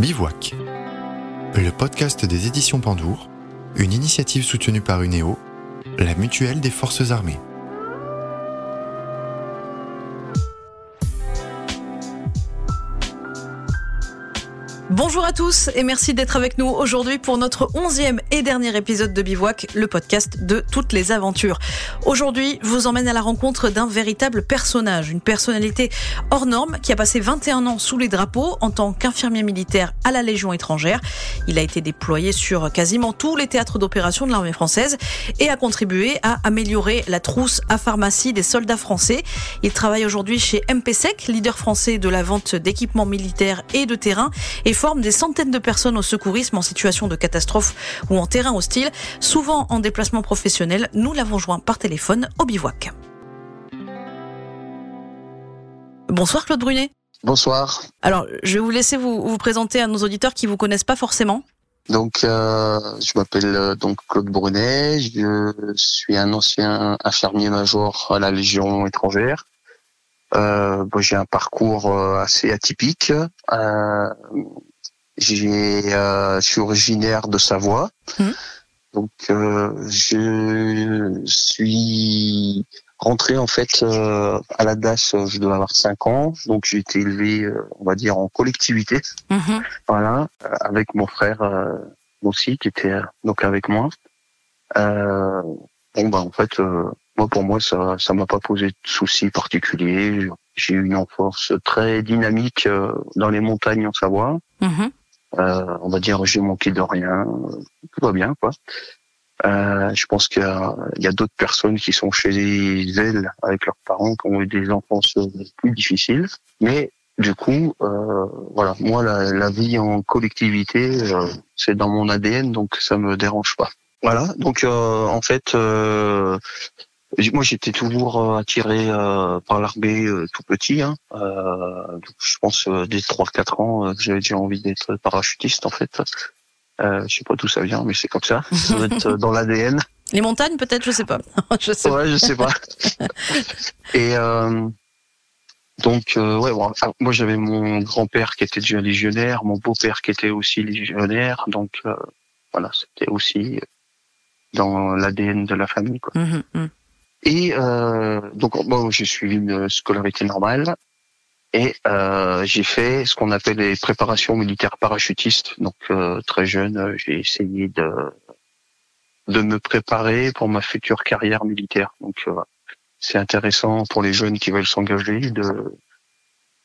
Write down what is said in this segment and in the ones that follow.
Bivouac, le podcast des éditions Pandour, une initiative soutenue par UNEO, la mutuelle des forces armées. Bonjour à tous et merci d'être avec nous aujourd'hui pour notre onzième et dernier épisode de Bivouac, le podcast de toutes les aventures. Aujourd'hui, je vous emmène à la rencontre d'un véritable personnage, une personnalité hors norme qui a passé 21 ans sous les drapeaux en tant qu'infirmier militaire à la Légion étrangère. Il a été déployé sur quasiment tous les théâtres d'opération de l'armée française et a contribué à améliorer la trousse à pharmacie des soldats français. Il travaille aujourd'hui chez MPSEC, leader français de la vente d'équipements militaires et de terrain et forme des centaines de personnes au secourisme en situation de catastrophe ou en terrain hostile, souvent en déplacement professionnel. Nous l'avons joint par téléphone au bivouac. Bonsoir Claude Brunet. Bonsoir. Alors, je vais vous laisser vous, vous présenter à nos auditeurs qui vous connaissent pas forcément. Donc, euh, je m'appelle euh, donc Claude Brunet. Je suis un ancien infirmier major à la Légion étrangère. Euh, bon, j'ai un parcours euh, assez atypique. J'ai, euh, je suis originaire de Savoie. Mhm. Donc, euh, je suis rentré en fait euh, à la DAS, euh, je dois avoir 5 ans. Donc, j'ai été élevé, euh, on va dire, en collectivité. Mhm. Voilà, euh, avec mon frère euh, aussi qui était donc avec moi. Euh, bon bah en fait, euh, moi pour moi ça ça m'a pas posé de soucis particuliers. J'ai eu une enfance très dynamique euh, dans les montagnes en Savoie. Euh, on va dire j'ai manqué de rien, euh, tout va bien quoi. Euh, je pense qu'il y a, d'autres personnes qui sont chez elles avec leurs parents qui ont eu des enfances plus difficiles, mais du coup, euh, voilà, moi la, la vie en collectivité, euh, c'est dans mon ADN, donc ça me dérange pas. Voilà, donc euh, en fait, euh, moi j'étais toujours euh, attiré euh, par l'armée euh, tout petit. Hein. Euh, donc, je pense euh, dès 3-4 ans, euh, j'avais déjà envie d'être parachutiste en fait. Euh, je sais pas d'où ça vient, mais c'est comme ça. Ça doit être dans l'ADN. Les montagnes peut-être, je sais pas. je sais. Ouais, je sais pas. Et euh, donc, euh, ouais, bon, ah, moi j'avais mon grand-père qui était déjà légionnaire, mon beau-père qui était aussi légionnaire, donc euh, voilà, c'était aussi dans l'ADN de la famille. Quoi. Mhm, mhm. Et euh, donc, bon, j'ai suivi une scolarité normale et euh, j'ai fait ce qu'on appelle les préparations militaires parachutistes. Donc, euh, très jeune, j'ai essayé de de me préparer pour ma future carrière militaire. Donc, c'est intéressant pour les jeunes qui veulent s'engager de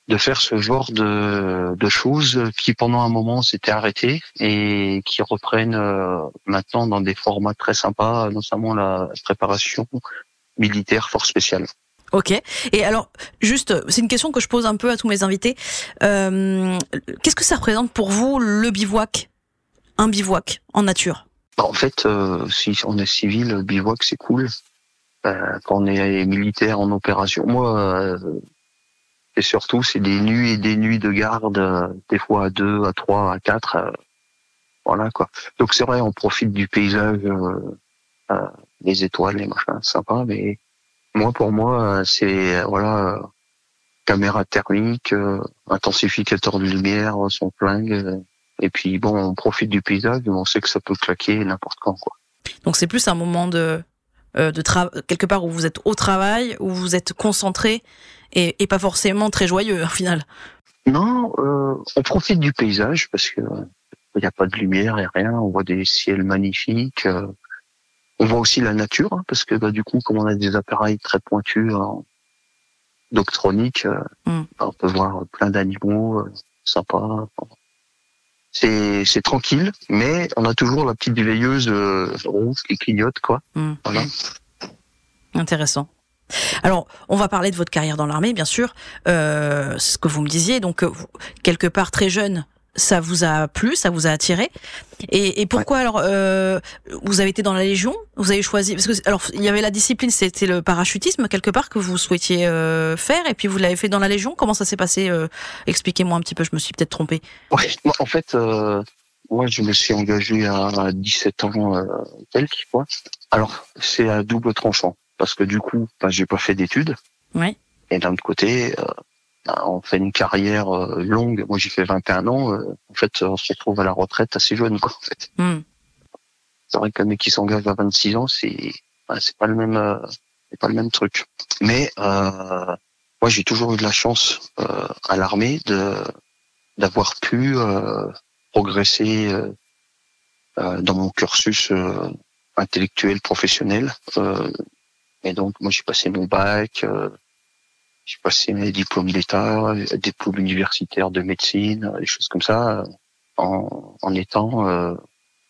de faire ce genre de, de choses qui pendant un moment s'étaient arrêtées et qui reprennent maintenant dans des formats très sympas, notamment la préparation militaire force spéciale. Ok. Et alors, juste, c'est une question que je pose un peu à tous mes invités. Euh, Qu'est-ce que ça représente pour vous le bivouac? Un bivouac en nature? Bah, En fait, euh, si on est civil, le bivouac c'est cool. Euh, quand on est militaire en opération, moi, euh, et surtout c'est des nuits et des nuits de garde, euh, des fois à deux, à trois, à quatre, euh, voilà quoi. Donc c'est vrai, on profite du paysage, euh, euh, les étoiles, les machins, sympa. Mais moi, pour moi, euh, c'est euh, voilà, euh, caméra thermique, euh, intensificateur de lumière, son flingue. euh, et puis bon, on profite du paysage, mais on sait que ça peut claquer n'importe quand quoi. Donc c'est plus un moment de, euh, de quelque part où vous êtes au travail, où vous êtes concentré et, et pas forcément très joyeux au final. Non, euh, on profite du paysage parce que euh, il n'y a pas de lumière et rien. On voit des ciels magnifiques. euh, on voit aussi la nature hein, parce que bah, du coup, comme on a des appareils très pointus en doctronique, euh, Mm. bah, on peut voir plein d'animaux euh, sympas. C'est c'est tranquille, mais on a toujours la petite veilleuse euh, rouge qui clignote quoi. Hmm. Voilà. Intéressant. Alors, on va parler de votre carrière dans l'armée, bien sûr. Euh, c'est ce que vous me disiez. Donc, euh, quelque part très jeune, ça vous a plu, ça vous a attiré? Et, et pourquoi alors euh, vous avez été dans la Légion? Vous avez choisi parce que alors il y avait la discipline, c'était le parachutisme quelque part que vous souhaitiez euh, faire, et puis vous l'avez fait dans la Légion? Comment ça s'est passé euh, Expliquez-moi un petit peu. Je me suis peut-être trompée. Ouais, moi, en fait, moi, je me suis engagé à 17 ans euh, quelques, quoi. Alors, c'est à double tranchant, parce que du coup, bah, j'ai pas fait d'études, Oui. et d'un autre côté, on fait une carrière euh, longue. Moi, j'ai fait 21 ans. euh, en fait, on se retrouve à la retraite assez jeune, quoi. En fait. Hmm. C'est vrai qu'un mec qui s'engage à 26 ans, c'est bah, c'est pas le même euh, c'est pas le même truc. Mais euh, moi, j'ai toujours eu de la chance euh, à l'armée de d'avoir pu euh, progresser dans mon cursus euh, intellectuel professionnel. Euh, et donc, moi, j'ai passé mon bac. Euh, j'ai passé mes diplômes d'État, des diplômes universitaires de médecine, des choses comme ça, euh, en, en étant euh,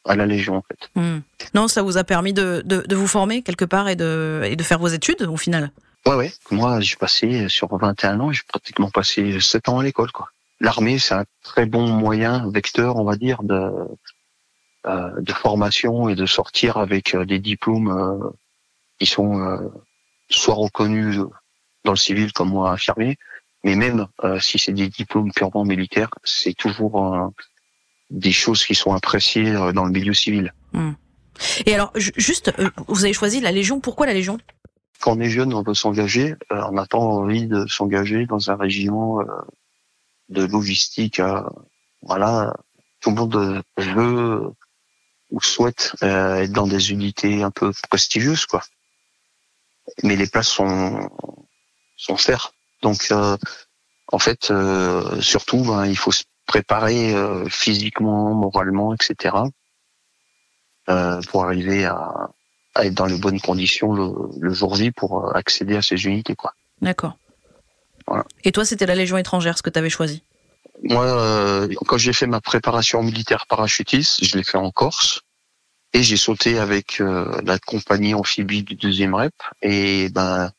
à la Légion en fait. Hmm. Non, ça vous a permis de, de, de vous former quelque part et de, et de faire vos études au final? Ouais, ouais. Moi, j'ai passé sur 21 ans, j'ai pratiquement passé 7 ans à l'école, quoi. L'armée, c'est un très bon moyen, vecteur, on va dire, de euh, de formation et de sortir avec euh, des diplômes euh, qui sont euh, soit reconnus dans le civil comme moi infirmier, mais même euh, si c'est des diplômes purement militaires, c'est toujours euh, des choses qui sont appréciées euh, dans le milieu civil. Et alors, ju- juste, euh, vous avez choisi la Légion. Pourquoi la Légion? Quand on est jeune, on veut s'engager. euh, on n'a pas envie de s'engager dans un régiment euh, de logistique. euh, voilà, tout le monde veut ou souhaite euh, être dans des unités un peu prestigieuses, quoi. Mais les places sont sont chères. Donc, euh, en fait, euh, surtout, ben, il faut se préparer euh, physiquement, moralement, etc. euh, pour arriver à, à être dans les bonnes conditions le, le jour J pour euh, accéder à ces unités quoi. D'accord. Voilà. Et toi, c'était la Légion étrangère, ce que tu avais choisi? Moi, euh, quand j'ai fait ma préparation militaire parachutiste, je l'ai fait en Corse et j'ai sauté avec euh, la compagnie amphibie du deuxième rep et ben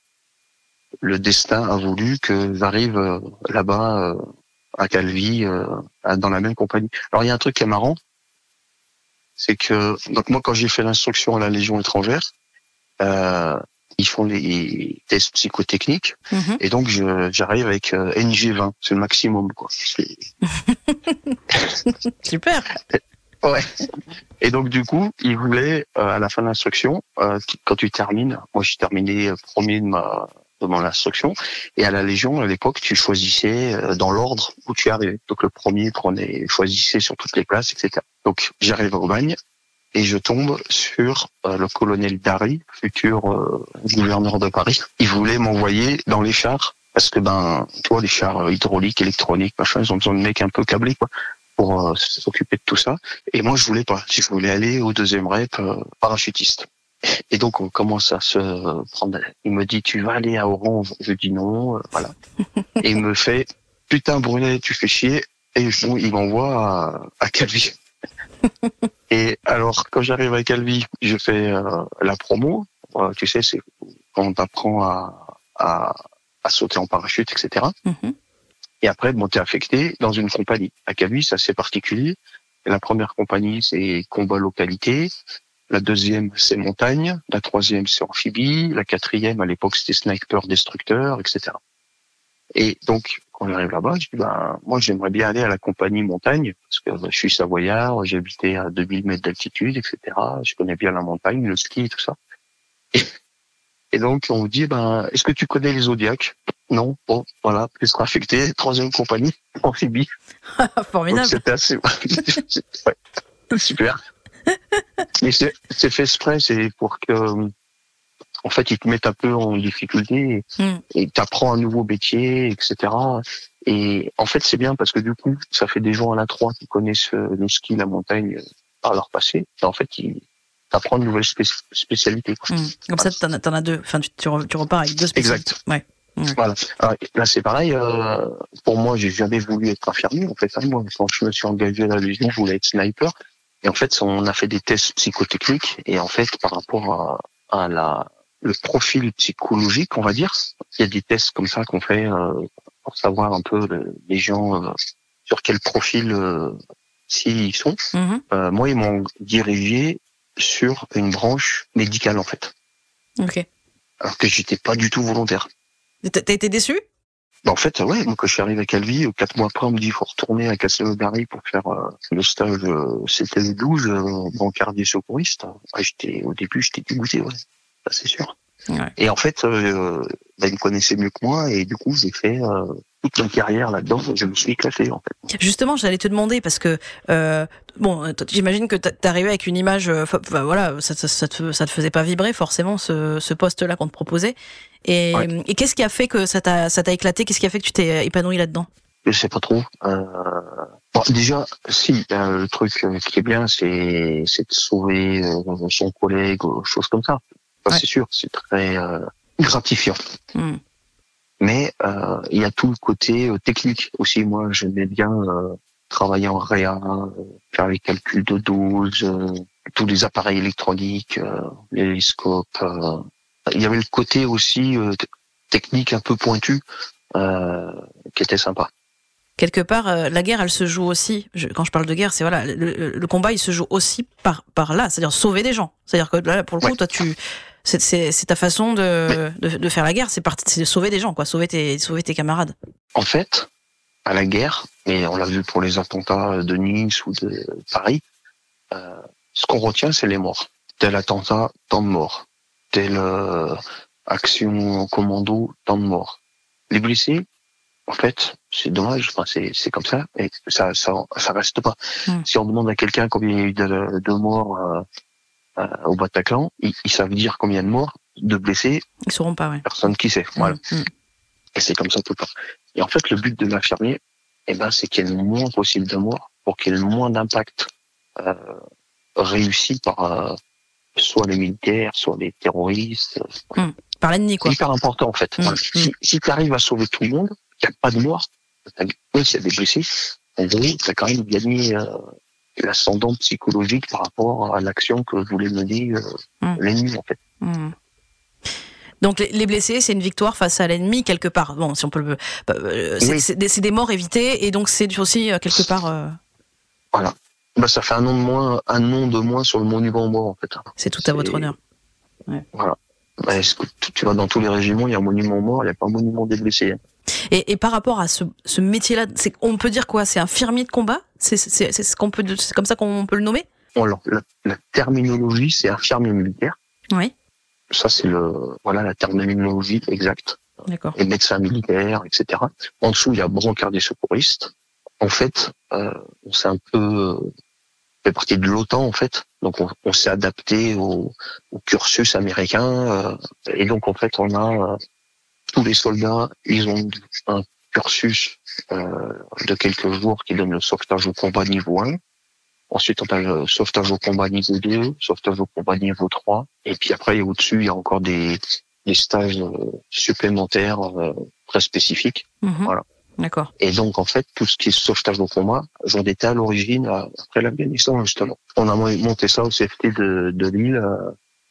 le destin a voulu que j'arrive euh, là-bas euh, à Calvi euh, dans la même compagnie. Alors il y a un truc qui est marrant, c'est que donc moi quand j'ai fait l'instruction à la Légion étrangère, euh, ils font les tests psychotechniques Mhm. et donc je- j'arrive avec euh, NG20, c'est le maximum quoi. Super. Et donc du coup, ils voulaient euh, à la fin de l'instruction, quand tu termines, moi j'ai terminé premier de ma de mon instruction, et à la Légion à l'époque, tu choisissais euh, dans l'ordre où tu arrivais. Donc le premier prenait, choisissait sur toutes les places, etc. Donc j'arrive au bagne et je tombe sur euh, le colonel Dari, futur euh, gouverneur de Paris. Il voulait m'envoyer dans les chars parce que ben, tu vois, les chars hydrauliques, électroniques, machin, ils ont besoin de mecs un peu câblés quoi pour s'occuper de tout ça. Et moi, je voulais pas. Je voulais aller au deuxième rep euh, parachutiste. Et donc, on commence à se prendre. Il me dit, tu vas aller à Orange? Je dis non, euh, voilà. Et il me fait, putain, Brunet, tu fais chier. Et je- il m'envoie à, à Calvi. Et alors, quand j'arrive à Calvi, je fais euh, la promo. Euh, tu sais, c'est quand on t'apprend à, à, à sauter en parachute, etc. Mhm. Et après, bon, t'es affecté dans une compagnie. À Calvi, c'est assez particulier. La première compagnie, c'est combat localité. La deuxième, c'est montagne. La troisième, c'est amphibie. La quatrième, à l'époque, c'était sniper, destructeur, etc. Et donc, quand j'arrive là-bas, je dis, ben, moi, j'aimerais bien aller à la compagnie montagne, parce que ben, je suis savoyard, j'ai habité à 2000 mètres d'altitude, etc. Je connais bien la montagne, le ski tout ça. Et, et donc, on me dit, ben, est-ce que tu connais les Zodiacs? Non. Bon, voilà, tu seras affecté. Troisième compagnie, amphibie. Formidable. C'était assez. ouais. Super. Mais c'est fait exprès, c'est pour que, en fait, ils te mettent un peu en difficulté et t'apprends un nouveau métier, etc. Et en fait, c'est bien parce que du coup, ça fait des gens à la 3 qui connaissent euh, le ski, la montagne euh, par leur passé. Et en fait, ils t'apprends de nouvelles spé- spécialités. quoi. Hmm. Comme ça, t'en as, deux. Enfin, tu, tu re- tu repars avec deux spécialités. Exact. Ouais. Voilà. Alors, là, c'est pareil. euh, pour moi, j'ai jamais voulu être infirmier. En fait, hein, moi, quand je me suis engagé à la Légion, je voulais être sniper. Et en fait, on a fait des tests psychotechniques. Et en fait, par rapport à, à la le profil psychologique, on va dire, il y a des tests comme ça qu'on fait euh, pour savoir un peu le- les gens euh, sur quel profil euh, s'ils sont. Mhm. Euh, moi, ils m'ont dirigé sur une branche médicale, en fait, Ok. alors que j'étais pas du tout volontaire. T'as été déçu? En fait, ouais, moi, quand je suis arrivé à Calvi, euh, quatre mois après, on me dit, il faut retourner à Castelnaudary pour faire euh, le stage, euh, c'était le 12, euh, brancardier secouriste. Ouais, j'étais, au début, j'étais dégoûté, ouais. Ça, c'est sûr. Ouais. Et en fait, euh, bah, il me connaissait mieux que moi et du coup, j'ai fait euh, toute ma carrière là-dedans. Je me suis éclaté en fait. Justement, j'allais te demander parce que euh, bon, t- j'imagine que t'es arrivé avec une image, euh, enfin, voilà, ça, ça, ça te, ça te faisait pas vibrer forcément ce, ce poste-là qu'on te proposait. Et, Ouais. et qu'est-ce qui a fait que ça t'a, ça t'a éclaté? Qu'est-ce qui a fait que tu t'es épanoui là-dedans? Je sais pas trop. Euh, bon, déjà, si euh, le truc euh, qui est bien, c'est c'est de sauver euh, son collègue, ou choses comme ça. Ouais. C'est sûr, c'est très euh, gratifiant. Hmm. Mais euh, il y a tout le côté euh, technique aussi. Moi, j'aimais bien euh, travailler en réa, euh, faire les calculs de dose, euh, tous les appareils électroniques, euh, les scopes. Il y avait le côté aussi euh, technique un peu pointu euh, qui était sympa. Quelque part, euh, la guerre, elle se joue aussi. je- quand je parle de guerre, c'est voilà, le, combat, il se joue aussi par par là, c'est-à-dire sauver des gens. C'est-à-dire que là, pour le coup, Ouais. toi, tu, c'est, ta façon de, de, de faire la guerre, c'est de sauver des gens, quoi, sauver tes, sauver tes camarades. En fait, à la guerre, et on l'a vu pour les attentats de Nice ou de Paris, euh, ce qu'on retient, c'est les morts. Tel attentat, tant de morts. Telle euh, action commando, tant de morts. Les blessés, en fait, c'est dommage. Enfin, c'est c'est comme ça, et ça ça ça reste pas. Hmm. Si on demande à quelqu'un combien il y a eu de, de morts euh, euh, au Bataclan, ils, ils savent dire combien de morts, de blessés, Ils sauront pas, ouais. personne qui sait. Voilà. Hmm, hmm. Et c'est comme ça tout le temps. Et en fait, le but de l'infirmier, eh ben, c'est qu'il y ait le moins possible de morts pour qu'il y ait le moins d'impact euh, réussi par euh, soit les militaires, soit les terroristes. Par l'ennemi, C'est quoi. hyper important en fait. Mm, Voilà. mm. Si, si tu arrives à sauver tout le monde, qu'il n'y a pas de morts, t'as- même s'il y a des blessés, en gros, tu as quand même gagné euh, l'ascendant psychologique par rapport à l'action que voulait mener euh, l'ennemi en fait. Hmm. Donc les, les blessés, c'est une victoire face à l'ennemi quelque part. Bon, si on peut le, euh, c'est Oui. c'est des, c'est des morts évitées et donc c'est aussi quelque part, euh, Bah, ça fait un nom de moins, un nom de moins sur le monument aux morts en fait. c'est tout à votre honneur. Bah, est-ce que tu- vas dans tous les régiments, il y a un monument aux morts, il n'y a pas un monument des blessés. hein. Et, et par rapport à ce, ce métier-là, c'est- on peut dire quoi? C'est infirmier de combat? C'est c'est- c'est ce qu'on peut, c'est comme ça qu'on peut le nommer? Alors, la, la terminologie, c'est infirmier militaire. Oui. Ça, c'est le, voilà, la terminologie exacte. D'accord. Et médecin militaire, etc. En dessous, il y a brancardier secouriste. En fait, euh, on s'est un peu fait partie de l'OTAN, en fait. Donc, on, on s'est adapté au, au cursus américain. euh, et donc, en fait, on a euh, tous les soldats, ils ont un cursus euh, de quelques jours qui donne le sauvetage au combat niveau 1. Ensuite, on a le sauvetage au combat niveau 2, sauvetage au combat niveau 3. Et puis après, au-dessus, il y a encore des, des stages euh, supplémentaires euh, très spécifiques. Mhm. Voilà. D'accord. Et donc, en fait, tout ce qui est sauvetage au combat, j'en étais à l'origine, euh, après l'Afghanistan, justement. On a mo- monté ça au CFT de, de Lille. euh,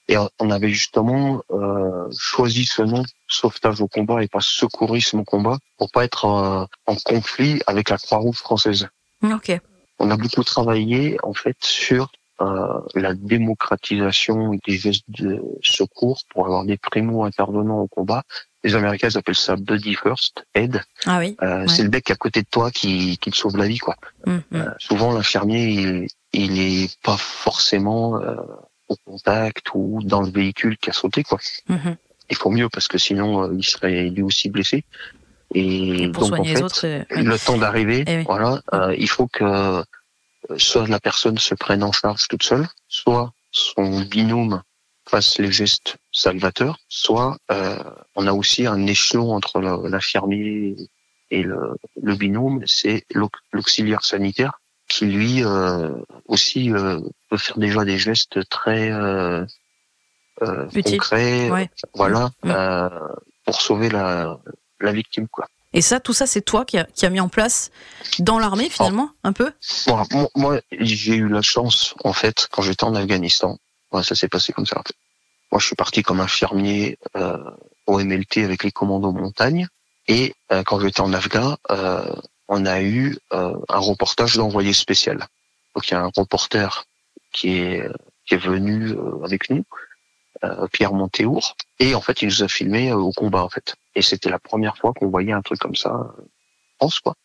et on avait justement euh, choisi ce nom, sauvetage au combat, et pas secourisme au combat, pour pas être euh, en conflit avec la Croix-Rouge française. Ok. On a beaucoup travaillé, en fait, sur euh, la démocratisation des gestes de secours pour avoir des primo-intervenants au combat. Les Américains ils appellent ça Buddy First Aid. Ah oui. Euh, Ouais. C'est le mec à côté de toi qui, qui te sauve la vie, quoi. Mhm. Euh, souvent, l'infirmier, il, il est pas forcément euh, au contact ou dans le véhicule qui a sauté, quoi. Mhm. Il faut mieux parce que sinon, euh, il serait lui aussi blessé. Et Pour donc, en les fait, autres. oui. le temps d'arriver, Eh oui. voilà, euh, il faut que euh, soit la personne se prenne en charge toute seule, soit son binôme fasse les gestes salvateurs, soit euh, on a aussi un échelon entre l'infirmier et le, le binôme, c'est l'aux- l'auxiliaire sanitaire qui lui euh, aussi euh, peut faire déjà des gestes très euh, euh, concrets, Ouais. voilà, pour sauver la, la victime, quoi. Et ça, tout ça, c'est toi qui a, qui a mis en place dans l'armée finalement, un peu? Bon, moi, moi, j'ai eu la chance, en fait, quand j'étais en Afghanistan. Ouais, ça s'est passé comme ça. en fait. Moi, je suis parti comme infirmier euh, au MLT avec les commandos montagne. Et euh, quand j'étais en Afghan, euh, on a eu euh, un reportage d'envoyé spécial. Donc, il y a un reporter qui est qui est venu euh, avec nous, euh, Pierre Montéour, et en fait, il nous a filmé au combat, en fait. Et c'était la première fois qu'on voyait un truc comme ça en France, quoi.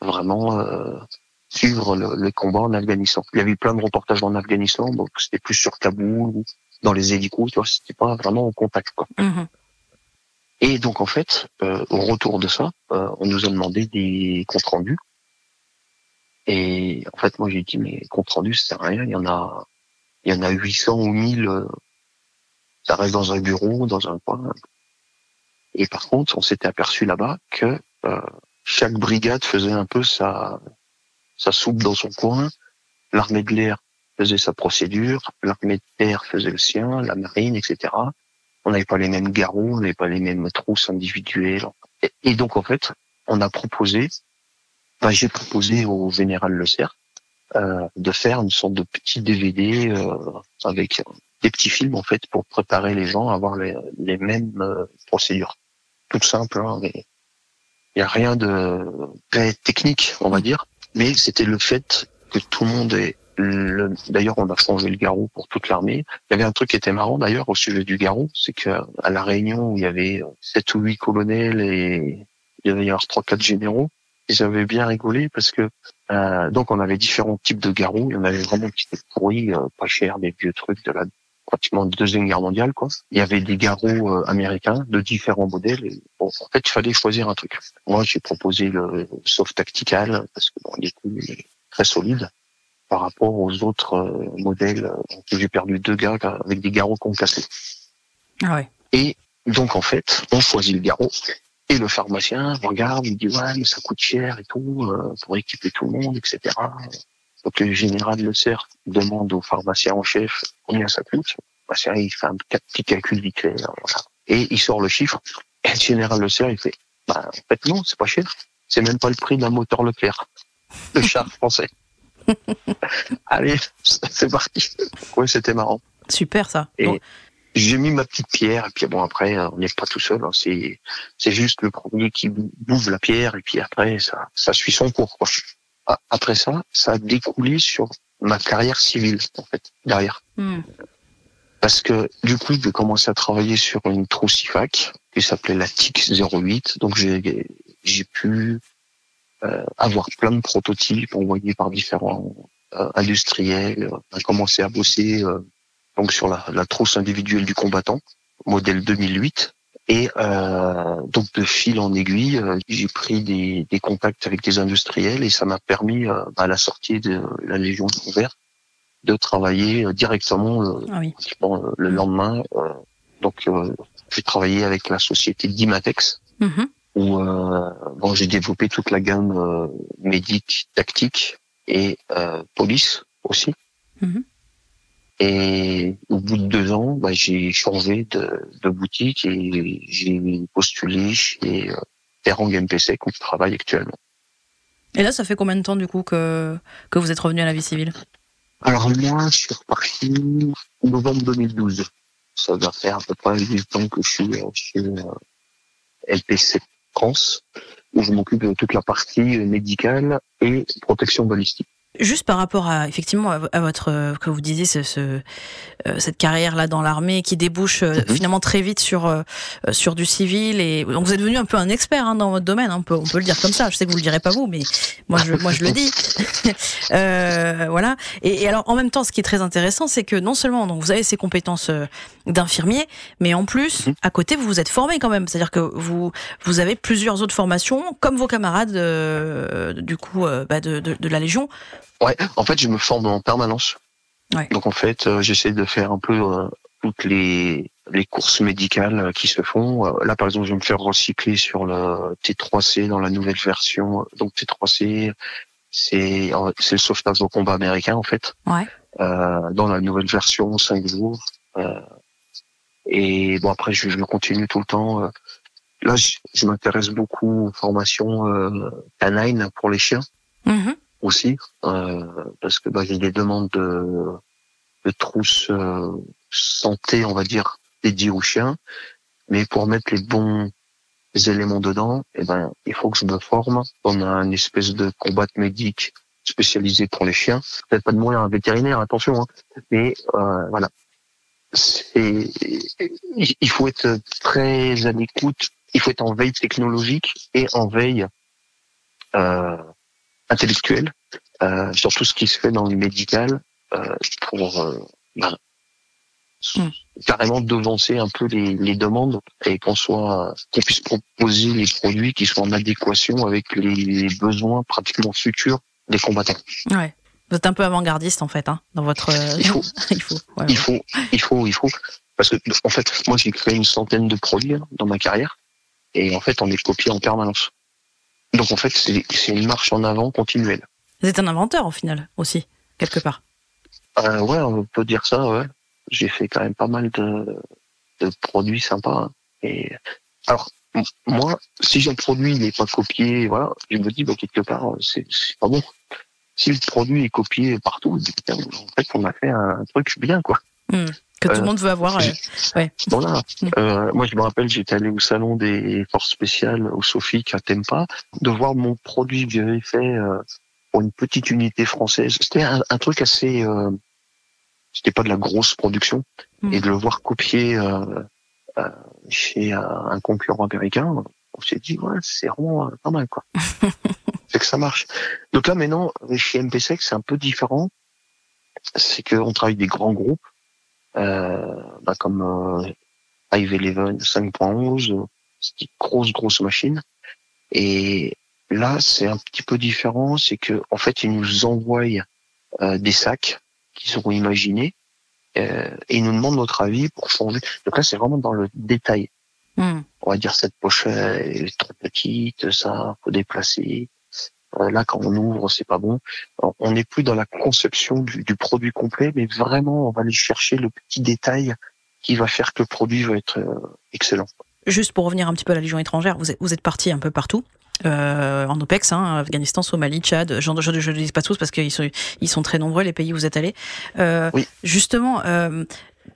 Vraiment suivre le, le combat en Afghanistan. Il y avait plein de reportages en Afghanistan, donc c'était plus sur Kaboul ou, dans les hélicos, tu vois, c'était pas vraiment en contact, quoi. Mhm. Et donc en fait, euh, au retour de ça, euh, on nous a demandé des comptes rendus. Et en fait, moi j'ai dit mais comptes rendus, ça sert à rien. Il y en a, il y en a 800 ou 1000. euh, ça reste dans un bureau, dans un coin. Et par contre, on s'était aperçu là-bas que euh, chaque brigade faisait un peu sa sa soupe dans son coin. L'armée de l'air faisait sa procédure, l'armée de terre faisait le sien, la marine, etc. On n'avait pas les mêmes garrots, on n'avait pas les mêmes trousses individuelles. Et, et donc, en fait, on a proposé, enfin, j'ai proposé au général Le Cerf euh, de faire une sorte de petit DVD euh, avec des petits films, en fait, pour préparer les gens à avoir les, les mêmes euh, procédures. Tout simple, hein, mais il n'y a rien de très technique, on va dire. Mais c'était le fait que tout le monde le- D'ailleurs, on a changé le garrot pour toute l'armée. Il y avait un truc qui était marrant d'ailleurs au sujet du garrot, c'est que à la Réunion où il y avait sept ou huit colonels et il y avait trois quatre généraux, ils avaient bien rigolé parce que euh, donc on avait différents types de garrots. Il y en avait vraiment qui étaient pourris, euh, pas chers, des vieux trucs de la pratiquement de deuxième guerre mondiale quoi. Il y avait des garrots euh, américains de différents modèles. Bon, en fait, il fallait choisir un truc. Moi, j'ai proposé le soft tactical parce que bon, il était très solide par rapport aux autres euh, modèles. euh, J'ai perdu deux gars avec des garrots concassés. Ah ouais. Et donc, en fait, on choisit le garrot. Et le pharmacien regarde, il dit, ouais, mais ça coûte cher et tout, euh, pour équiper tout le monde, etc. Donc, le général Le Cerf demande au pharmacien en chef combien ça coûte. Le pharmacien, il fait un petit calcul vite fait, hein, voilà. Et il sort le chiffre. Et le général Le Cerf, il fait, bah, en fait, non, c'est pas cher. C'est même pas le prix d'un moteur Leclerc. Le char français. Allez, c'est parti. Ouais, c'était marrant. Super ça. Et Donc, j'ai mis ma petite pierre, et puis bon, après, on n'est pas tout seul, hein, c'est, c'est juste le premier qui bou- bouffe la pierre, et puis après, ça, ça suit son cours, quoi. A- Après ça, ça a découlé sur ma carrière civile, en fait, derrière. hmm. Parce que, du coup, j'ai commencé à travailler sur une trousse IFAC, qui s'appelait la TIC 08, donc j'ai, j'ai pu avoir plein de prototypes envoyés par différents euh, industriels. On a commencé à bosser euh, donc sur la, la trousse individuelle du combattant, modèle 2008. Et euh, donc de fil en aiguille, euh, j'ai pris des, des contacts avec des industriels et ça m'a permis euh, à la sortie de la Légion de Vert de travailler euh, directement euh, Ah oui. euh, le lendemain. euh, donc euh, j'ai travaillé avec la société Dimatex Mhm. Où euh, bon, j'ai développé toute la gamme euh, médic, tactique et euh, police aussi. Mhm. Et au bout de deux ans, bah, j'ai changé de, de boutique et j'ai postulé chez euh, Terrang MPC où je travaille actuellement. Et là, ça fait combien de temps du coup que, que vous êtes revenu à la vie civile? Alors moi, je suis reparti novembre 2012. Ça va faire à peu près 8 ans que je suis chez euh, LPC France, où je m'occupe de toute la partie médicale et protection balistique. Juste par rapport à effectivement à, votre euh, que vous disiez ce, ce, euh, cette carrière là dans l'armée qui débouche euh, Mhm. finalement très vite sur sur du civil et donc vous êtes devenu un peu un expert hein, dans votre domaine hein, on peut on peut le dire comme ça je sais que vous le direz pas vous mais moi je moi je le dis Euh, voilà et, et alors en même temps ce qui est très intéressant c'est que non seulement donc vous avez ces compétences d'infirmier mais en plus Mhm. à côté vous vous êtes formé quand même c'est-à-dire que vous vous avez plusieurs autres formations comme vos camarades euh, du coup euh, bah, de, de de la Légion Ouais, en fait, je me forme en permanence. Ouais. Donc en fait, euh, j'essaie de faire un peu euh, toutes les les courses médicales euh, qui se font. Euh, là, par exemple, je vais me faire recycler sur le T3C dans la nouvelle version. Donc T3C, c'est c'est le sauvetage au combat américain en fait. Ouais. Euh, dans la nouvelle version, 5 jours. Euh, et bon après, je, je continue tout le temps. Là, je, je m'intéresse beaucoup aux formations euh, canines pour les chiens Mhm. Aussi, euh, parce que bah, j'ai des demandes de, de trousses euh, santé, on va dire, dédiées aux chiens. Mais pour mettre les bons éléments dedans, eh ben, il faut que je me forme. On a une espèce de combat médic spécialisé pour les chiens. Peut-être pas de mourir un vétérinaire, attention. Hein. Mais euh, voilà. C'est, il faut être très à l'écoute. Il faut être en veille technologique et en veille euh, intellectuelle euh, sur tout ce qui se fait dans le médical euh, pour euh, ben, carrément devancer un peu les, les demandes et qu'on soit qu'on puisse proposer les produits qui soient en adéquation avec les besoins pratiquement futurs des combattants. Ouais. Vous êtes un peu avant-gardiste en fait, hein, dans votre. euh, Il faut. il faut. ouais, Il ouais. faut, il faut, il faut. Parce que, en fait, moi, j'ai créé une centaine de produits hein, dans ma carrière. Et en fait, on est copié en permanence. Donc, en fait, c'est c'est une marche en avant continuelle. Vous êtes un inventeur au final aussi, quelque part. Euh, ouais, on peut dire ça, ouais. J'ai fait quand même pas mal de, de produits sympas. hein. Et, alors, moi, si j'ai un produit, il n'est pas copié, voilà, je me dis, bah, quelque part, c'est c'est pas bon. Si le produit est copié partout, en fait, on a fait un truc bien, quoi. Hmm. Que tout Euh, le monde veut avoir. euh, ouais. Voilà. Mm. Euh, moi, je me rappelle, j'étais allé au salon des forces spéciales au Sofic à Tempa, de voir mon produit que j'avais fait euh, pour une petite unité française. C'était un, un truc assez, euh, c'était pas de la grosse production, Mm. et de le voir copié euh, euh, chez euh, un concurrent américain, on s'est dit ouais, c'est vraiment euh, pas mal quoi. c'est que ça marche. Donc là maintenant, chez MPSEC, c'est un peu différent. C'est qu'on travaille des grands groupes euh, bah, comme euh, Hive Eleven 5.11, euh, c'est des grosses grosses machines. Et là, c'est un petit peu différent, c'est que en fait, ils nous envoient euh, des sacs qu'ils auront imaginés euh, et ils nous demandent notre avis pour changer. Donc là, c'est vraiment dans le détail. Hmm. On va dire cette pochette est trop petite, ça faut déplacer. Euh, là, quand on ouvre, c'est pas bon. On n'est plus dans la conception du, du produit complet, mais vraiment, on va aller chercher le petit détail qui va faire que le produit va être euh, excellent. Juste pour revenir un petit peu à la Légion étrangère, vous êtes, vous êtes parti un peu partout. Euh, en OPEX, hein, Afghanistan, Somalie, Tchad, je ne dis pas tous parce qu'ils sont, ils sont très nombreux les pays où vous êtes allés. Euh, Oui. Justement, euh,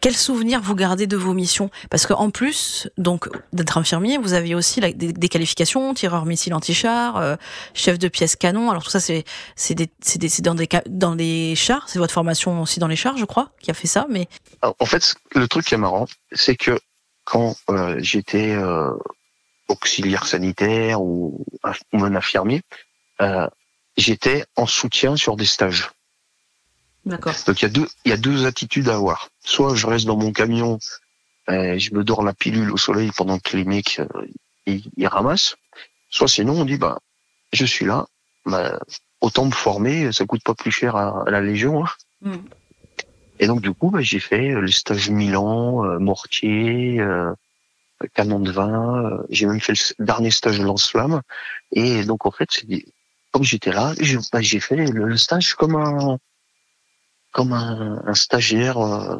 quels souvenirs vous gardez de vos missions? Parce qu'en plus donc d'être infirmier, vous aviez aussi des, qualifications, tireur missile anti-char, euh, chef de pièce canon. Alors tout ça, c'est c'est dans des dans les chars. C'est votre formation aussi dans les chars, je crois, qui a fait ça. Mais en fait, le truc qui est marrant, c'est que quand euh, j'étais euh, auxiliaire sanitaire ou, ou un infirmier, j'étais en soutien sur des stages. D'accord. Donc il y a deux, il y a deux attitudes à avoir. Soit je reste dans mon camion, euh, je me dors la pilule au soleil pendant que les mecs euh, ils, ils ramassent. Soit sinon on dit bah je suis là, bah, autant me former, ça coûte pas plus cher à, à la Légion. hein. Hmm. Et donc du coup bah, j'ai fait euh, les stages Milan, euh, mortier, euh, canon de vin. j'ai même fait le dernier stage lance-flamme. Et donc en fait comme j'étais là, j'ai bah, j'ai fait le, le stage comme un comme un, un stagiaire euh,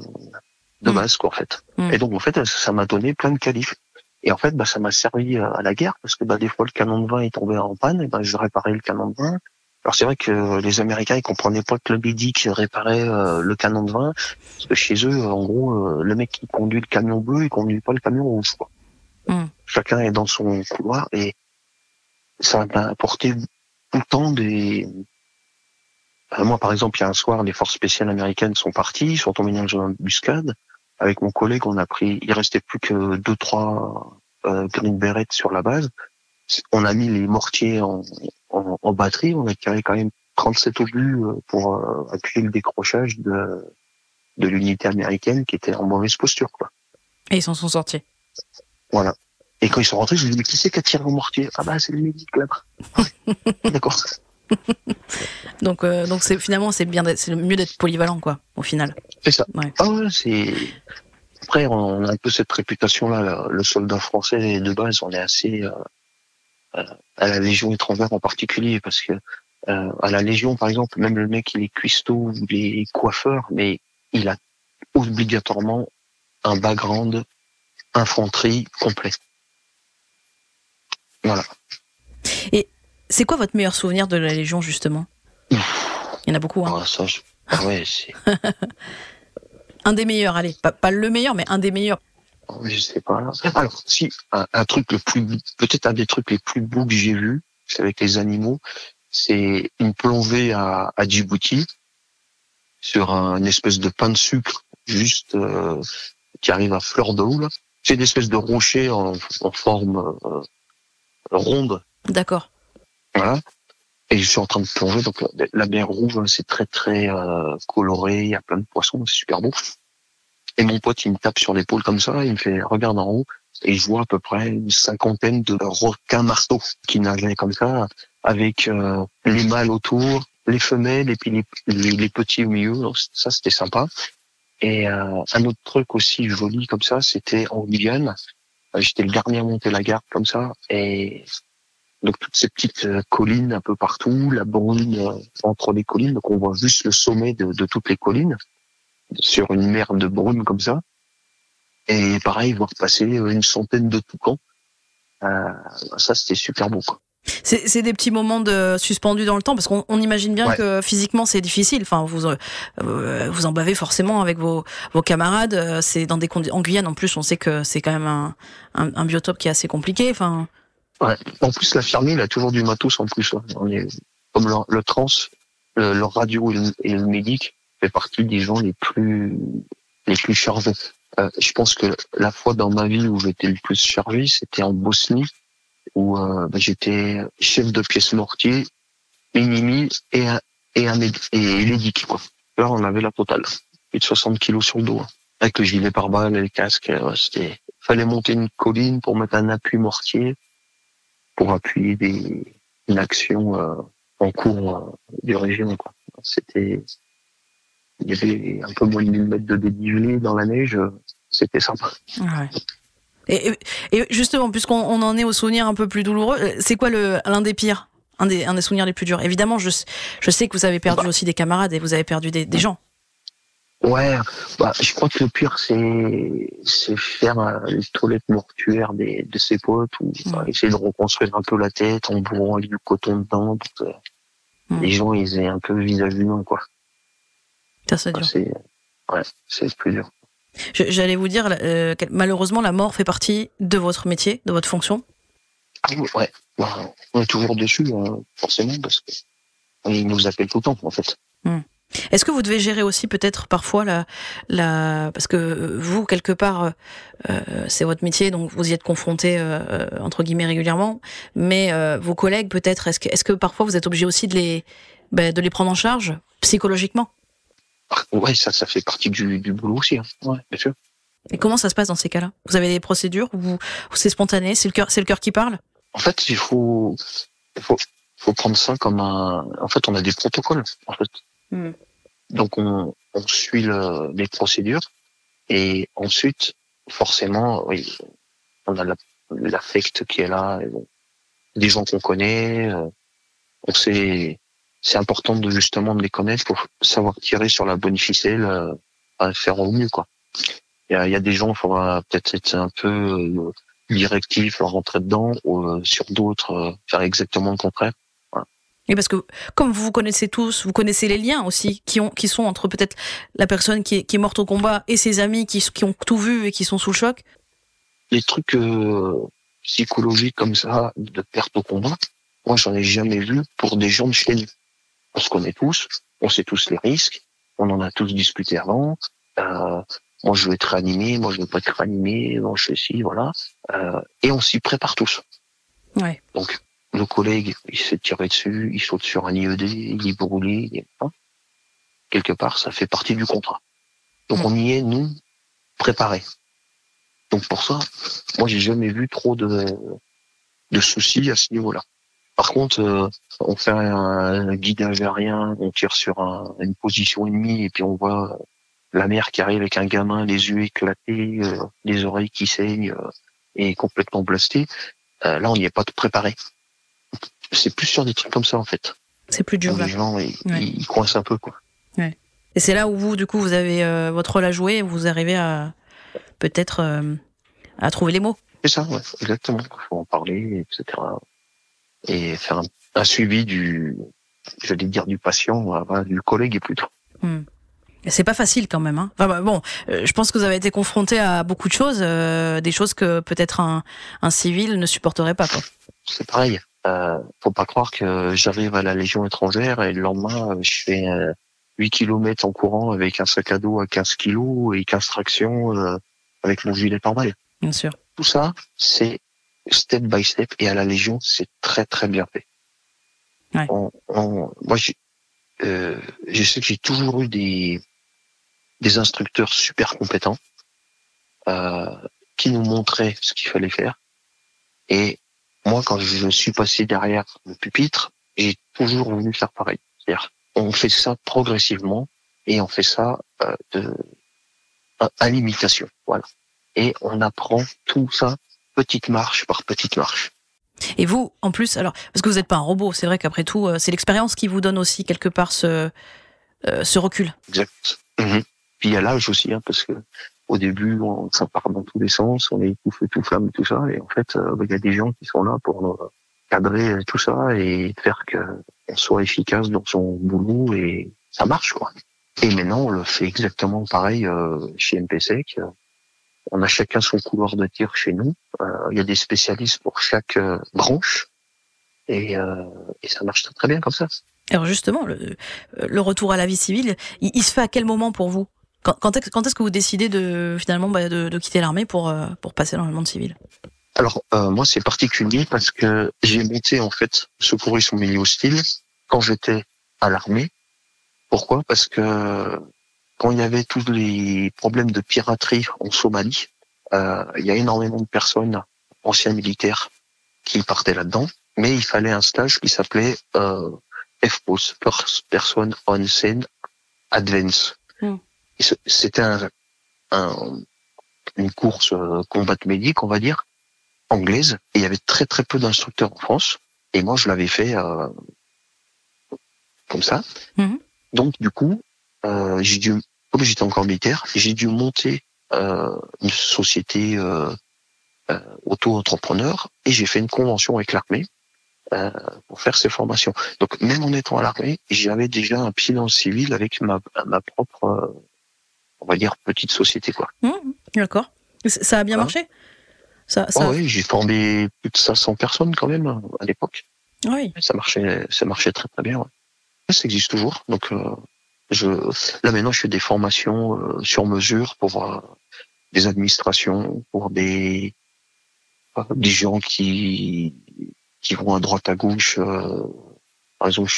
de Mm. base quoi en fait. Mm. Et donc en fait ça m'a donné plein de qualifs. Et en fait bah, ça m'a servi à la guerre parce que bah, des fois le canon de vin est tombé en panne et bah, je réparais le canon de vin. Alors c'est vrai que les Américains ils comprenaient pas que le médic réparait euh, le canon de vin parce que chez eux en gros euh, le mec qui conduit le camion bleu il conduit pas le camion rouge quoi. Mm. Chacun est dans son couloir et ça m'a apporté tout le temps des moi, par exemple, il y a un soir, les forces spéciales américaines sont parties, ils sont tombés dans une embuscade. Avec mon collègue, on a pris, il restait plus que deux, trois euh, Green Beret sur la base. On a mis les mortiers en, en, en batterie, on a tiré quand même 37 obus euh, pour euh, appuyer le décrochage de, de l'unité américaine qui était en mauvaise posture, quoi. Et ils s'en sont sortis. Voilà. Et quand ils sont rentrés, je me dis, mais qui c'est qui a tiré au mortier? Ah bah, c'est le médic là-bas. Ah, D'accord. Donc, euh, donc c'est finalement c'est bien, c'est mieux d'être polyvalent quoi, au final. C'est ça. Ouais. Ah ouais, c'est. Après, on a un peu cette réputation-là. Le soldat français de base, on est assez euh, euh, à la Légion étrangère en particulier, parce que euh, à la Légion, par exemple, même le mec, il est cuistot ou il est coiffeur, mais il a obligatoirement un background infanterie complet. Voilà. C'est quoi votre meilleur souvenir de la Légion justement? Il y en a beaucoup. Hein. Ah, ça, je- ah ouais, c'est. Un des meilleurs, allez, pas, pas le meilleur, mais un des meilleurs. Je sais pas. Alors, si, un, un truc le plus, peut-être un des trucs les plus beaux que j'ai vu, c'est avec les animaux, c'est une plongée à, à Djibouti sur un, une espèce de pain de sucre juste euh, qui arrive à fleur d'eau. là. C'est une espèce de rocher en, en forme euh, ronde, D'accord. Voilà. Et je suis en train de plonger, donc la- mer rouge, hein, c'est très très euh, coloré, il y a plein de poissons, c'est super beau. Et mon pote, il me tape sur l'épaule comme ça, il me fait regarde en haut, et je vois à peu près une cinquantaine de requins marteaux qui nageaient comme ça, avec euh, les mâles autour, les femelles et puis les, petits au milieu. Ça, c'était sympa. Et euh, un autre truc aussi joli comme ça, c'était en Guyane. J'étais le dernier à monter la garde comme ça, et donc toutes ces petites collines un peu partout, la brune entre les collines, donc on voit juste le sommet de, de toutes les collines sur une mer de brume comme ça. Et pareil, voir passer une centaine de toucans. Euh, ça, c'était super beau. Quoi. C'est des petits moments de suspendus dans le temps parce qu'on imagine bien que physiquement c'est difficile. Enfin, vous euh, vous en bavez forcément avec vos, vos camarades. Euh, c'est dans des en Guyane en plus, on sait que c'est quand même un, un, un, biotope qui est assez compliqué. Enfin. Ouais. En plus, l'infirmier il a toujours du matos en plus. Hein. On est comme le, le trans, le, radio et le, et le médic fait partie des gens les plus les plus chargés. Euh, je pense que la fois dans ma vie où j'étais le plus chargé, c'était en Bosnie, où euh, bah, j'étais chef de pièce mortier, minimi et un, et un et quoi. Là, on avait la totale, plus de 60 kilos sur le dos, hein. avec le gilet pare-balles le casque. Ouais, c'était, fallait monter une colline pour mettre un appui mortier, pour appuyer des, une action euh, en cours euh, du régime. Quoi. C'était il y avait un peu moins de 1000 mètres de dénivelé dans la neige. C'était sympa. Ouais. Et, et, justement, puisqu'on en est au souvenir un peu plus douloureux, euh, c'est quoi l'un des pires? Un des, un des souvenirs les plus durs? Évidemment, je, je sais que vous avez perdu bah. aussi des camarades et vous avez perdu des, des gens. Ouais, bah, je crois que le pire, c'est faire euh, les toilettes mortuaires des, de ses potes ou essayer de reconstruire un peu la tête en bourrant du coton dedans pour que les gens ils aient un peu le visage humain, quoi. Ça, c'est dur. Ouais, c'est plus dur. J'allais vous dire, euh, malheureusement, la mort fait partie de votre métier, de votre fonction. Ah ouais, bah, on est toujours dessus, hein, forcément, parce qu'il nous appelle tout le temps, en fait. Hmm. Est-ce que vous devez gérer aussi peut-être parfois la, la, parce que vous quelque part euh, c'est votre métier donc vous y êtes confronté euh, entre guillemets régulièrement, mais vos collègues peut-être est-ce que est-ce que parfois vous êtes obligé aussi de les ben, de les prendre en charge psychologiquement? Ouais, ça, ça fait partie du, du boulot aussi, hein. ouais, bien sûr. Et comment ça se passe dans ces cas-là? Vous avez des procédures ou c'est spontané C'est le cœur, c'est le cœur qui parle? En fait, il faut, il faut, faut prendre ça comme un. En fait, on a des protocoles. En fait. Hmm. Donc, on, on suit le, les procédures et ensuite, forcément, oui, on a l'affect qui est là, des gens qu'on connaît. Euh, on sait c'est important de justement de les connaître pour savoir tirer sur la bonne ficelle, euh, à faire au mieux quoi. Il y a, y a, des gens, il faudra peut-être être un peu euh, directif, leur rentrer dedans, ou euh, sur d'autres euh, faire exactement le contraire. Et parce que comme vous vous connaissez tous, vous connaissez les liens aussi qui ont qui sont entre peut-être la personne qui est, qui est morte au combat et ses amis qui, qui ont tout vu et qui sont sous le choc. Les trucs psychologiques comme ça de perte au combat, moi j'en ai jamais vu pour des gens de chez nous on se connaît tous, on sait tous les risques, on en a tous discuté avant. Euh, moi, je veux être réanimé, moi, je veux pas être réanimé, moi, je fais ci, voilà. Euh, et on s'y prépare tous. Ouais. Donc, nos collègues, ils se tirent dessus, ils sautent sur un IED, ils est brûlé. Hein. Quelque part, ça fait partie du contrat. Donc, mm. on y est, nous, préparés. Donc, pour ça, moi, j'ai jamais vu trop de, de soucis à ce niveau-là. Par contre, euh, on fait un, guidage aérien, on tire sur une position ennemie et puis on voit la mère qui arrive avec un gamin, les yeux éclatés, euh, les oreilles qui saignent euh, et complètement blasté. là, on n'y est pas préparé. C'est plus sur des trucs comme ça en fait. C'est plus dur. Les gens, ils, coincent un peu quoi. Ouais. Et c'est là où vous, du coup, vous avez votre rôle à jouer et vous arrivez à peut-être à trouver les mots. C'est ça, ouais, exactement. Il faut en parler, etc et faire un, suivi du, j'allais dire du patient, du collègue plutôt. Hmm. C'est pas facile quand même. Hein. Enfin, bah, bon, euh, je pense que vous avez été confronté à beaucoup de choses, euh, des choses que peut-être un, un, civil ne supporterait pas. C'est pareil. Euh, faut pas croire que j'arrive à la Légion étrangère et le lendemain je fais 8 km en courant avec un sac à dos à 15 kilos et 15 tractions euh, avec mon gilet pare-balles. Bien sûr. Tout ça, c'est step by step et à la Légion, c'est très très bien fait. Ouais. On, on, moi, euh, je sais que j'ai toujours eu des des instructeurs super compétents euh, qui nous montraient ce qu'il fallait faire. Et moi, quand je suis passé derrière le pupitre, j'ai toujours voulu faire pareil. C'est-à-dire, on fait ça progressivement et on fait ça euh, de, à, l'imitation. Voilà. Et on apprend tout ça petite marche par petite marche. Et vous, en plus, alors, parce que vous n'êtes pas un robot, c'est vrai qu'après tout, euh, c'est l'expérience qui vous donne aussi quelque part ce, euh, ce recul. Exact. Mhm. Puis il y a l'âge aussi, hein, parce que au début, on, ça part dans tous les sens, on est tout feu, tout flamme, tout ça, et en fait, euh, il y a des gens qui sont là pour cadrer tout ça et faire qu'on soit efficace dans son boulot et ça marche, quoi. Et maintenant, on le fait exactement pareil chez MPSEC on a chacun son couloir de tir chez nous. Euh, il y a des spécialistes pour chaque euh, branche et, euh, ça marche très, bien comme ça. Alors justement, le retour à la vie civile, il, se fait à quel moment pour vous? Quand, quand est-ce que vous décidez de finalement bah, de, de, quitter l'armée pour pour passer dans le monde civil? Alors moi c'est particulier parce que j'ai monté en fait secourisme au milieu hostile quand j'étais à l'armée. Pourquoi? Parce que quand il y avait tous les problèmes de piraterie en Somalie, euh, il y a énormément de personnes, anciens militaires, qui partaient là-dedans, mais il fallait un stage qui s'appelait euh, FPOS, First Person On Scene Advance. Hmm. C'était un, un, une course combat médic, on va dire, anglaise, et il y avait très très peu d'instructeurs en France, et moi je l'avais fait euh, comme ça. Hmm. Donc du coup, euh, j'ai dû, comme j'étais encore militaire, j'ai dû monter euh, une société euh, euh, auto-entrepreneur et j'ai fait une convention avec l'armée euh, pour faire ces formations. Donc même en étant à l'armée, j'avais déjà un pied dans le civil avec ma, ma propre, euh, on va dire, petite société. quoi. Mmh, D'accord. Ça a bien hein marché? Ça, ça... Oh oui, j'ai formé plus de 500 personnes quand même à l'époque. Oui. Ça marchait, ça marchait très très bien. Ouais. Ça existe toujours, donc euh, je, là maintenant, je fais des formations euh, sur mesure pour euh, des administrations, pour des des gens qui qui vont à droite à gauche. Par exemple,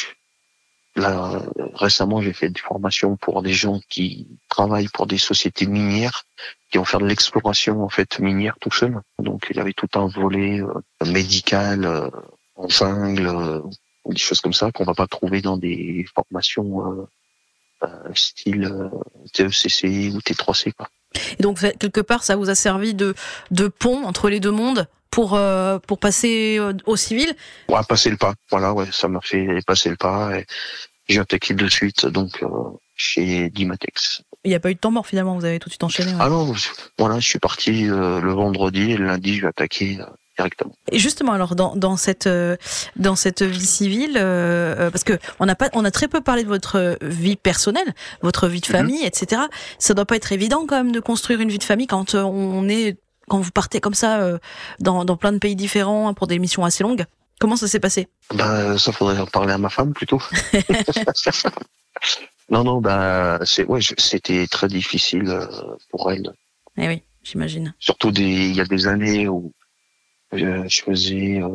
là récemment, j'ai fait des formations pour des gens qui travaillent pour des sociétés minières qui vont faire de l'exploration en fait minière tout seul. Donc il y avait tout un volet médical en jungle, des choses comme ça qu'on va pas trouver dans des formations euh, style euh, TECC ou T3C. Quoi. Et donc quelque part, ça vous a servi de, de pont entre les deux mondes? Pour euh, pour passer au civil. Ouais, passer le pas. Voilà, ouais, ça m'a fait passer le pas et j'ai attaqué de suite donc chez Dimatex. Il n'y a pas eu de temps mort finalement, vous avez tout de suite enchaîné. Ah non, voilà, je suis parti le vendredi et le lundi je vais attaquer directement. Et justement, alors dans, dans cette euh, dans cette vie civile, euh, euh, parce que on a pas on a très peu parlé de votre vie personnelle, votre vie de mhm. famille, etc. Ça doit pas être évident quand même de construire une vie de famille quand on est quand vous partez comme ça dans, dans plein de pays différents pour des missions assez longues. Comment ça s'est passé? Ben ça faudrait en parler à ma femme plutôt. non non bah c'est ouais c'était très difficile pour elle. Eh oui, j'imagine. Surtout des il y a des années où je faisais euh,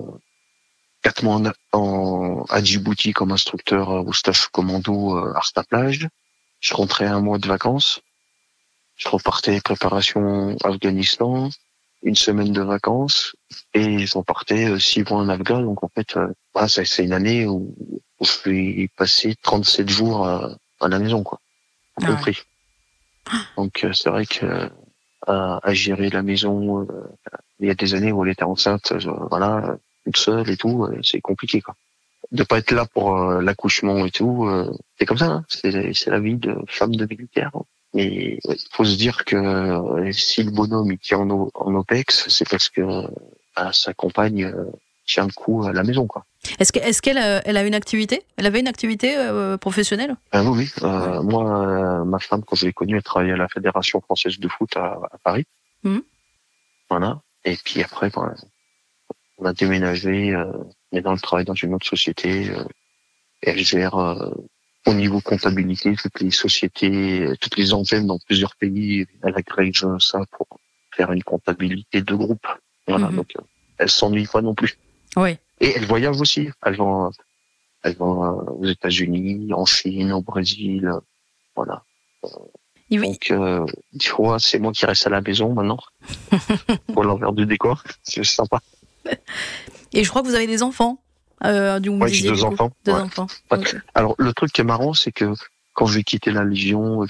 quatre mois en, à Djibouti comme instructeur au stage commando euh, Arsta Plage. Je rentrais un mois de vacances. Je repartais préparation Afghanistan, une semaine de vacances et je repartais euh, six mois en Afghan. Donc en fait, voilà, c'est une année où, où je vais passer 37 jours à, la maison, quoi, ah compris. Donc c'est vrai que à, à, gérer la maison, il y a des années où elle était enceinte, euh, voilà, toute seule et tout, euh, c'est compliqué quoi. De pas être là pour euh, l'accouchement et tout, c'est comme ça, hein. c'est la vie de femme de militaire. Et il faut se dire que si le bonhomme il tient en, en OPEX, c'est parce que bah, sa compagne tient le coup à la maison quoi. Est-ce qu'elle est qu'elle elle a une activité? Elle avait une activité professionnelle? Ah, Oui, oui. moi, ma femme, quand je l'ai connue, elle travaillait à la Fédération française de foot à, Paris. Mmh. Voilà. Et puis après, ben, on a déménagé, euh, dans le travail dans une autre société. Euh, elle gère euh, au niveau comptabilité toutes les sociétés, euh, toutes les antennes dans plusieurs pays. Elle agrège ça pour faire une comptabilité de groupe. Voilà, mhm. donc elle s'ennuie pas non plus. Oui. Et elle voyage aussi. Elle va, elle va aux États-Unis, en Chine, au Brésil, voilà. Oui. Donc, euh, des fois, c'est moi qui reste à la maison maintenant pour l'envers du décor. C'est sympa. Et je crois que vous avez des enfants. Euh, du, Ouais, j'ai deux enfants, Deux ouais. enfants. Ouais. Ok. Alors, le truc qui est marrant, c'est que quand j'ai quitté la Légion, euh,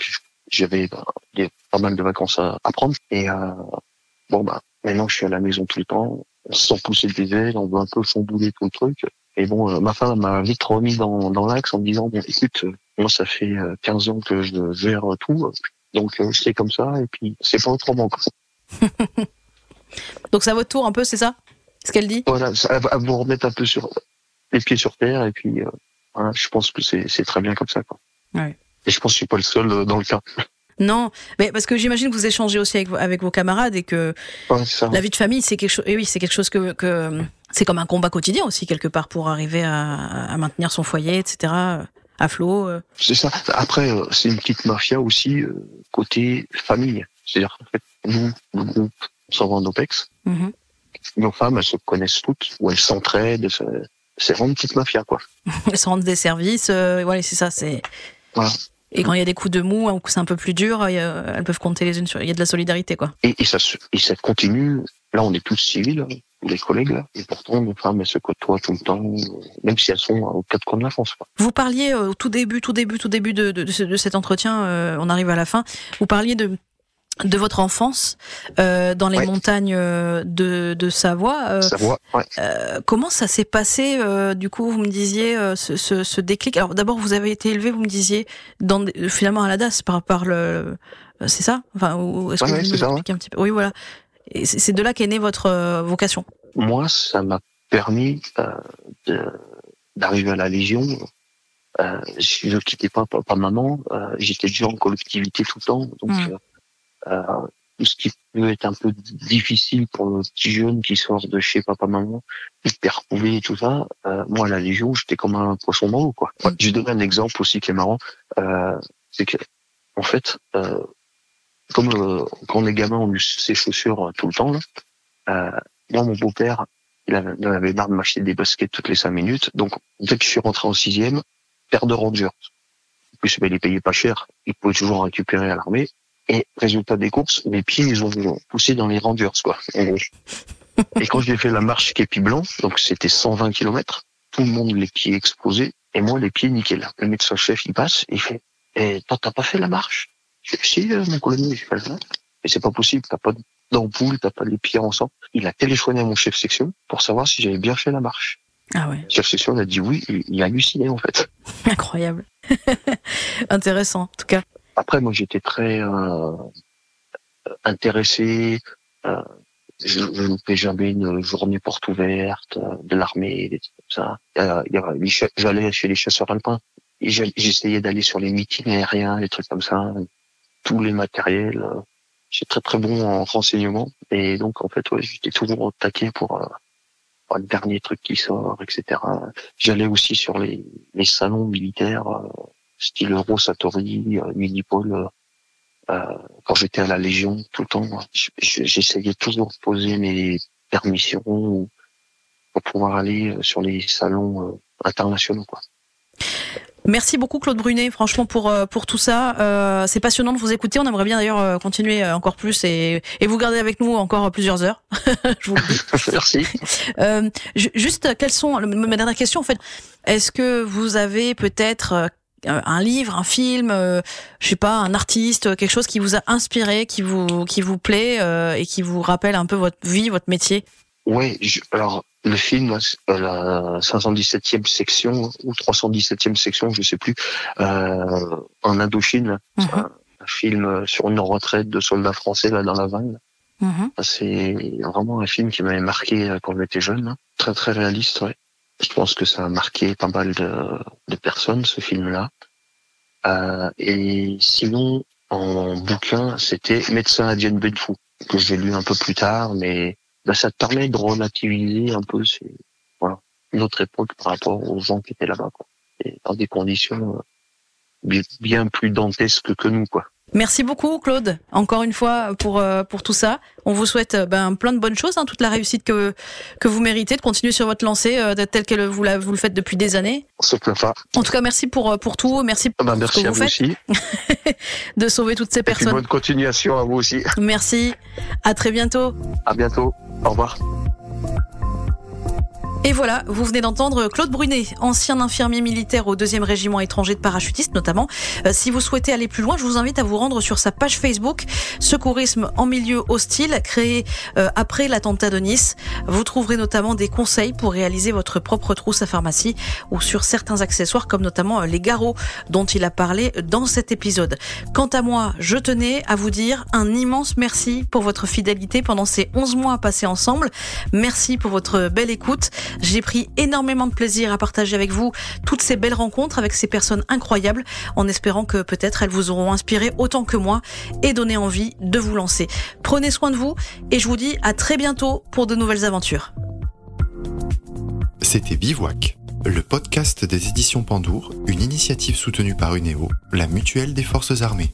j'avais bah, a pas mal de vacances à, à prendre. Et euh, bon, bah, maintenant, je suis à la maison tout le temps. Sent pousser des ailes, on veut un peu chambouler tout le truc. Et bon, euh, ma femme m'a vite remis dans, dans l'axe en me disant, bon, écoute, moi, ça fait euh, 15 ans que je gère tout. Donc, c'est comme ça. Et puis, c'est pas autrement. Donc c'est à votre tour un peu, c'est ça Ce qu'elle dit? Voilà, ça va vous remettre un peu sur les pieds sur terre. Et puis, euh, voilà, je pense que c'est très bien comme ça. Quoi. Ouais. Et je pense que je suis pas le seul euh, dans le cas. Non, mais parce que j'imagine que vous échangez aussi avec, vos- avec vos camarades et que Ouais, la vie de famille, c'est quelque chose. Et oui, c'est quelque chose que, que c'est comme un combat quotidien aussi quelque part pour arriver à, à maintenir son foyer, etc. À flot. euh. C'est ça. Après, c'est une petite mafia aussi euh, côté famille. C'est-à-dire qu'en fait, nous, le groupe, on s'en va en OPEX. Mhm. Nos femmes, elles se connaissent toutes, ou elles s'entraident. C'est- vraiment une petite mafia, quoi. Elles se rendent des services. euh, voilà, c'est ça. C'est. Voilà. Et quand il y a des coups de mou, ou que c'est un peu plus dur, y a- elles peuvent compter les unes sur. Il y a de la solidarité, quoi. Et, et ça, se- et ça continue. Là, on est tous civils, les collègues, là. Et pourtant, nos femmes, elles se côtoient tout le temps, euh, même si elles sont aux quatre coins de la France, quoi. Vous parliez euh, au tout début, tout début, tout début de, de, de ce- de cet entretien, euh, on arrive à la fin, vous parliez de, de votre enfance euh, dans les Ouais. montagnes euh, de, de Savoie. Euh, Savoie, ouais. euh, comment ça s'est passé euh, Du coup, vous me disiez euh, ce, ce, ce déclic? Alors d'abord, vous avez été élevé, vous me disiez, dans, finalement à la DAS par, par le... C'est ça? Enfin, ou- est-ce que vous nous ça, un petit peu? Oui, voilà. Et c'est de là qu'est née votre vocation. moi, ça m'a permis euh, de- d'arriver à la Légion. Euh, je quittais pas papa, maman, euh, j'étais déjà en collectivité tout le temps. Donc, Mm. Euh, tout ce qui peut être un peu difficile pour le petit jeune qui sort de chez papa, maman, hyper couvé et tout ça, euh, moi, à la Légion, j'étais comme un poisson dans l'eau, quoi. Mm. Je vais donner un exemple aussi qui est marrant. Euh, c'est que, en fait, euh, comme euh, quand on est gamin, on use ses chaussures euh, tout le temps, là, euh, moi, mon beau-père, il avait, il avait marre de m'acheter des baskets toutes les cinq minutes. Donc, dès que je suis rentré en sixième, paire de Rangers. En plus, ben, il les payait pas cher. Il pouvait toujours récupérer à l'armée. Et résultat des courses, mes pieds, ils ont poussé dans les Rangers, quoi. Et quand j'ai fait la marche Képi Blanc, donc c'était 120 km, tout le monde les pieds explosés, et moi les pieds nickel. Le médecin chef, il passe, il fait, eh, toi, t'as pas fait la marche? Je fais, si, euh, mon colonel, j'ai fait le faire. Mais c'est pas possible, t'as pas d'ampoule, t'as pas les pieds ensemble. Il a téléphoné à mon chef section pour savoir si j'avais bien fait la marche. Ah ouais, Le chef section, il a dit oui, il, il a halluciné, en fait. incroyable. Intéressant, en tout cas. Après, moi, j'étais très euh, intéressé. Euh, je ne loupais jamais une journée porte ouverte euh, de l'armée, des trucs comme ça. Euh, J'allais chez les chasseurs alpins. J'essayais d'aller sur les meetings aériens, des trucs comme ça. Tous les matériels. euh, J'étais très très bon en renseignement. Et donc, en fait, ouais, j'étais toujours au taquet pour, euh, pour le dernier truc qui sort, etc. J'allais aussi sur les, les salons militaires. Style Euro, Satori, euh, Unipol, euh, euh, quand j'étais à la Légion, tout le temps, je- je- j'essayais toujours de poser mes permissions ou- pour pouvoir aller sur les salons internationaux. Quoi. Merci beaucoup Claude Brunet, franchement pour pour tout ça. Euh, c'est passionnant de vous écouter. On aimerait bien d'ailleurs continuer encore plus et, et vous garder avec nous encore plusieurs heures. Je vous le dis. Merci. Euh, ju- juste, quelles sont ma dernière question en fait Est-ce que vous avez peut-être un livre, un film, euh, je sais pas, un artiste, quelque chose qui vous a inspiré, qui vous qui vous plaît euh, et qui vous rappelle un peu votre vie, votre métier? Je- alors le film, euh, la 517e section ou 317e section, je sais plus, euh, en Indochine, Mhm. un, un film sur une retraite de soldats français là dans la Vanne. Mhm. C'est vraiment un film qui m'avait marqué euh, quand j'étais jeune. hein. Très très réaliste, ouais. Je pense que ça a marqué pas mal de, de personnes, ce film-là. Euh, et sinon, en bouquin, c'était Médecin à Diane Benfou, que j'ai lu un peu plus tard, mais bah, ça te permet de relativiser un peu c'est, voilà, notre époque par rapport aux gens qui étaient là-bas. Quoi. Et dans des conditions euh, bien plus dantesques que nous. quoi. Merci beaucoup Claude, encore une fois pour euh, pour tout ça. On vous souhaite euh, ben, plein de bonnes choses, hein, toute la réussite que que vous méritez, de continuer sur votre lancée euh, telle que vous, la, vous le faites depuis des années. On pas. En tout cas, merci pour pour tout, merci pour ah ben, merci ce que vous, faites, aussi. de sauver toutes ces personnes. Et bonne continuation à vous aussi. Merci. À très bientôt. À bientôt. Au revoir. Et voilà, vous venez d'entendre Claude Brunet, ancien infirmier militaire au 2e régiment étranger de parachutistes notamment. Euh, si vous souhaitez aller plus loin, je vous invite à vous rendre sur sa page Facebook Secourisme en milieu hostile, créé euh, après l'attentat de Nice. Vous trouverez notamment des conseils pour réaliser votre propre trousse à pharmacie ou sur certains accessoires comme notamment euh, les garrots dont il a parlé dans cet épisode. Quant à moi, je tenais à vous dire un immense merci pour votre fidélité pendant ces 11 mois passés ensemble. Merci pour votre belle écoute. J'ai pris énormément de plaisir à partager avec vous toutes ces belles rencontres avec ces personnes incroyables en espérant que peut-être elles vous auront inspiré autant que moi et donné envie de vous lancer. Prenez soin de vous et je vous dis à très bientôt pour de nouvelles aventures. C'était Bivouac, le podcast des éditions Pandour, une initiative soutenue par UNEO, la mutuelle des forces armées.